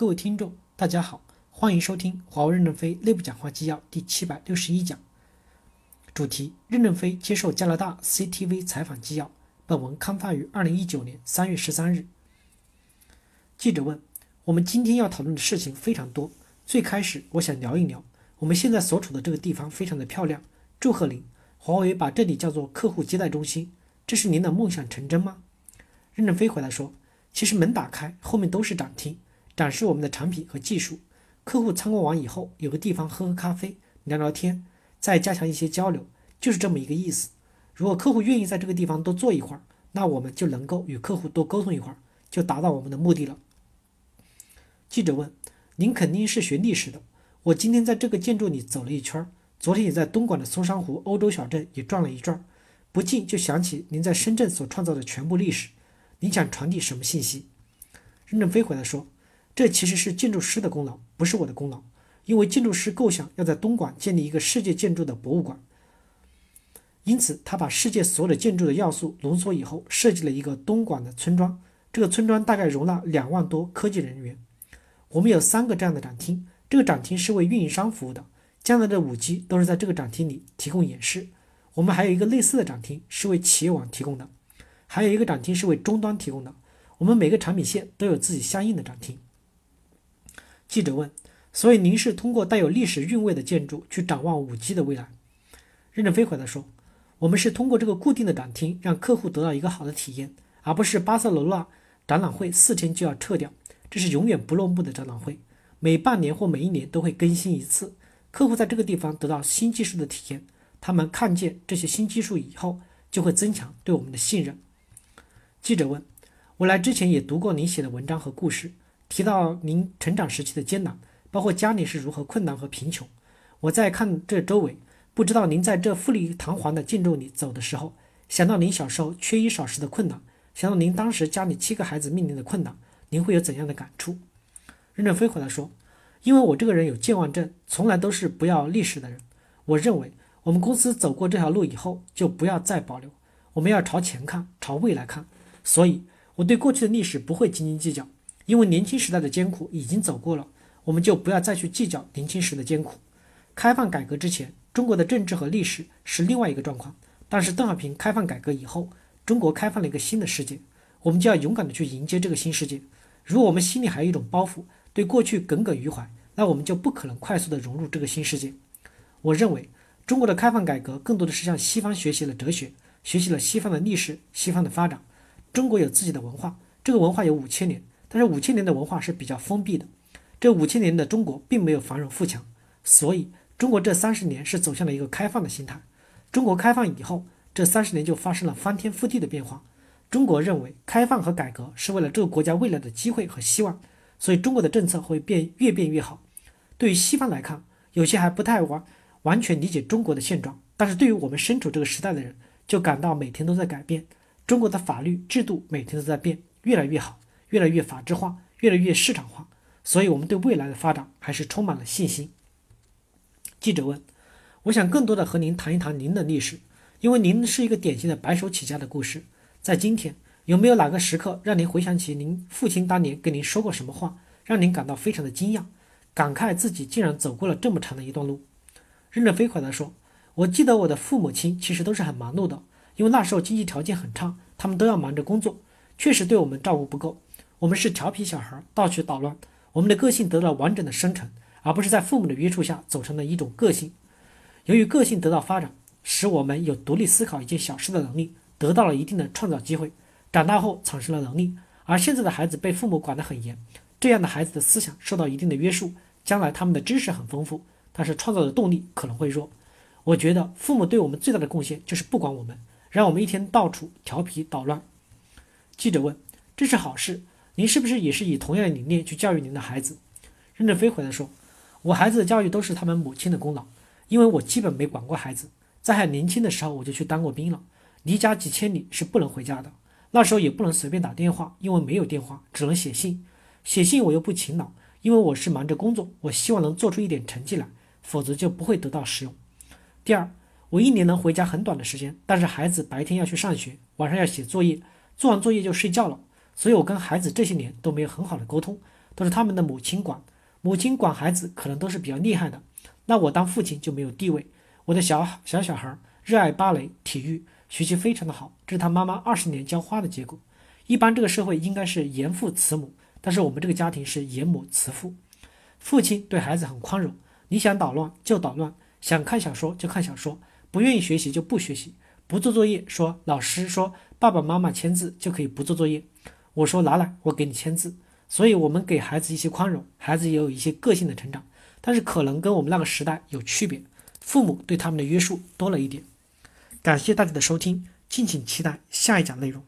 各位听众，大家好，欢迎收听华为任正非内部讲话纪要第七百六十一讲。主题：任正非接受加拿大 CTV 采访纪要。本文刊发于二零一九年三月十三日。记者问：我们今天要讨论的事情非常多。最开始，我想聊一聊我们现在所处的这个地方非常的漂亮。祝贺您，华为把这里叫做客户接待中心，这是您的梦想成真吗？任正非回答说：其实门打开，后面都是展厅。展示我们的产品和技术，客户参观完以后有个地方喝喝咖啡、聊聊天，再加强一些交流，就是这么一个意思。如果客户愿意在这个地方多坐一会儿，那我们就能够与客户多沟通一会儿，就达到我们的目的了。记者问：“您肯定是学历史的，我今天在这个建筑里走了一圈，昨天也在东莞的松山湖欧洲小镇也转了一转，不禁就想起您在深圳所创造的全部历史。您想传递什么信息？”任正非回答说。这其实是建筑师的功劳，不是我的功劳。因为建筑师构想要在东莞建立一个世界建筑的博物馆，因此他把世界所有的建筑的要素浓缩以后，设计了一个东莞的村庄。这个村庄大概容纳两万多科技人员。我们有三个这样的展厅，这个展厅是为运营商服务的，将来的五 G 都是在这个展厅里提供演示。我们还有一个类似的展厅是为企业网提供的，还有一个展厅是为终端提供的。我们每个产品线都有自己相应的展厅。记者问：“所以您是通过带有历史韵味的建筑去展望五 G 的未来？”任正非回答说：“我们是通过这个固定的展厅，让客户得到一个好的体验，而不是巴塞罗那展览会四天就要撤掉，这是永远不落幕的展览会，每半年或每一年都会更新一次。客户在这个地方得到新技术的体验，他们看见这些新技术以后，就会增强对我们的信任。”记者问：“我来之前也读过您写的文章和故事。”提到您成长时期的艰难，包括家里是如何困难和贫穷。我在看这周围，不知道您在这富丽堂皇的建筑里走的时候，想到您小时候缺衣少食的困难，想到您当时家里七个孩子面临的困难，您会有怎样的感触？任正非回答说：“因为我这个人有健忘症，从来都是不要历史的人。我认为我们公司走过这条路以后，就不要再保留，我们要朝前看，朝未来看。所以我对过去的历史不会斤斤计较。”因为年轻时代的艰苦已经走过了，我们就不要再去计较年轻时的艰苦。开放改革之前，中国的政治和历史是另外一个状况。但是邓小平开放改革以后，中国开放了一个新的世界，我们就要勇敢的去迎接这个新世界。如果我们心里还有一种包袱，对过去耿耿于怀，那我们就不可能快速的融入这个新世界。我认为，中国的开放改革更多的是向西方学习了哲学，学习了西方的历史、西方的发展。中国有自己的文化，这个文化有五千年。但是五千年的文化是比较封闭的，这五千年的中国并没有繁荣富强，所以中国这三十年是走向了一个开放的心态。中国开放以后，这三十年就发生了翻天覆地的变化。中国认为开放和改革是为了这个国家未来的机会和希望，所以中国的政策会变越变越好。对于西方来看，有些还不太完完全理解中国的现状，但是对于我们身处这个时代的人，就感到每天都在改变。中国的法律制度每天都在变，越来越好。越来越法制化，越来越市场化，所以我们对未来的发展还是充满了信心。记者问：“我想更多的和您谈一谈您的历史，因为您是一个典型的白手起家的故事。在今天，有没有哪个时刻让您回想起您父亲当年跟您说过什么话，让您感到非常的惊讶，感慨自己竟然走过了这么长的一段路？”任正非回答说：“我记得我的父母亲其实都是很忙碌的，因为那时候经济条件很差，他们都要忙着工作，确实对我们照顾不够。”我们是调皮小孩，到处捣乱。我们的个性得到完整的生成，而不是在父母的约束下走成了一种个性。由于个性得到发展，使我们有独立思考一件小事的能力，得到了一定的创造机会。长大后产生了能力，而现在的孩子被父母管得很严，这样的孩子的思想受到一定的约束，将来他们的知识很丰富，但是创造的动力可能会弱。我觉得父母对我们最大的贡献就是不管我们，让我们一天到处调皮捣乱。记者问：“这是好事？”您是不是也是以同样的理念去教育您的孩子？任正非回答说：“我孩子的教育都是他们母亲的功劳，因为我基本没管过孩子。在很年轻的时候我就去当过兵了，离家几千里是不能回家的。那时候也不能随便打电话，因为没有电话，只能写信。写信我又不勤劳，因为我是忙着工作，我希望能做出一点成绩来，否则就不会得到使用。第二，我一年能回家很短的时间，但是孩子白天要去上学，晚上要写作业，做完作业就睡觉了。”所以，我跟孩子这些年都没有很好的沟通，都是他们的母亲管，母亲管孩子可能都是比较厉害的，那我当父亲就没有地位。我的小小小孩热爱芭蕾、体育，学习非常的好，这是他妈妈二十年浇花的结果。一般这个社会应该是严父慈母，但是我们这个家庭是严母慈父。父亲对孩子很宽容，你想捣乱就捣乱，想看小说就看小说，不愿意学习就不学习，不做作业说老师说爸爸妈妈签字就可以不做作业，我说拿来我给你签字。所以，我们给孩子一些宽容，孩子也有一些个性的成长，但是可能跟我们那个时代有区别，父母对他们的约束多了一点。感谢大家的收听，敬请期待下一讲内容。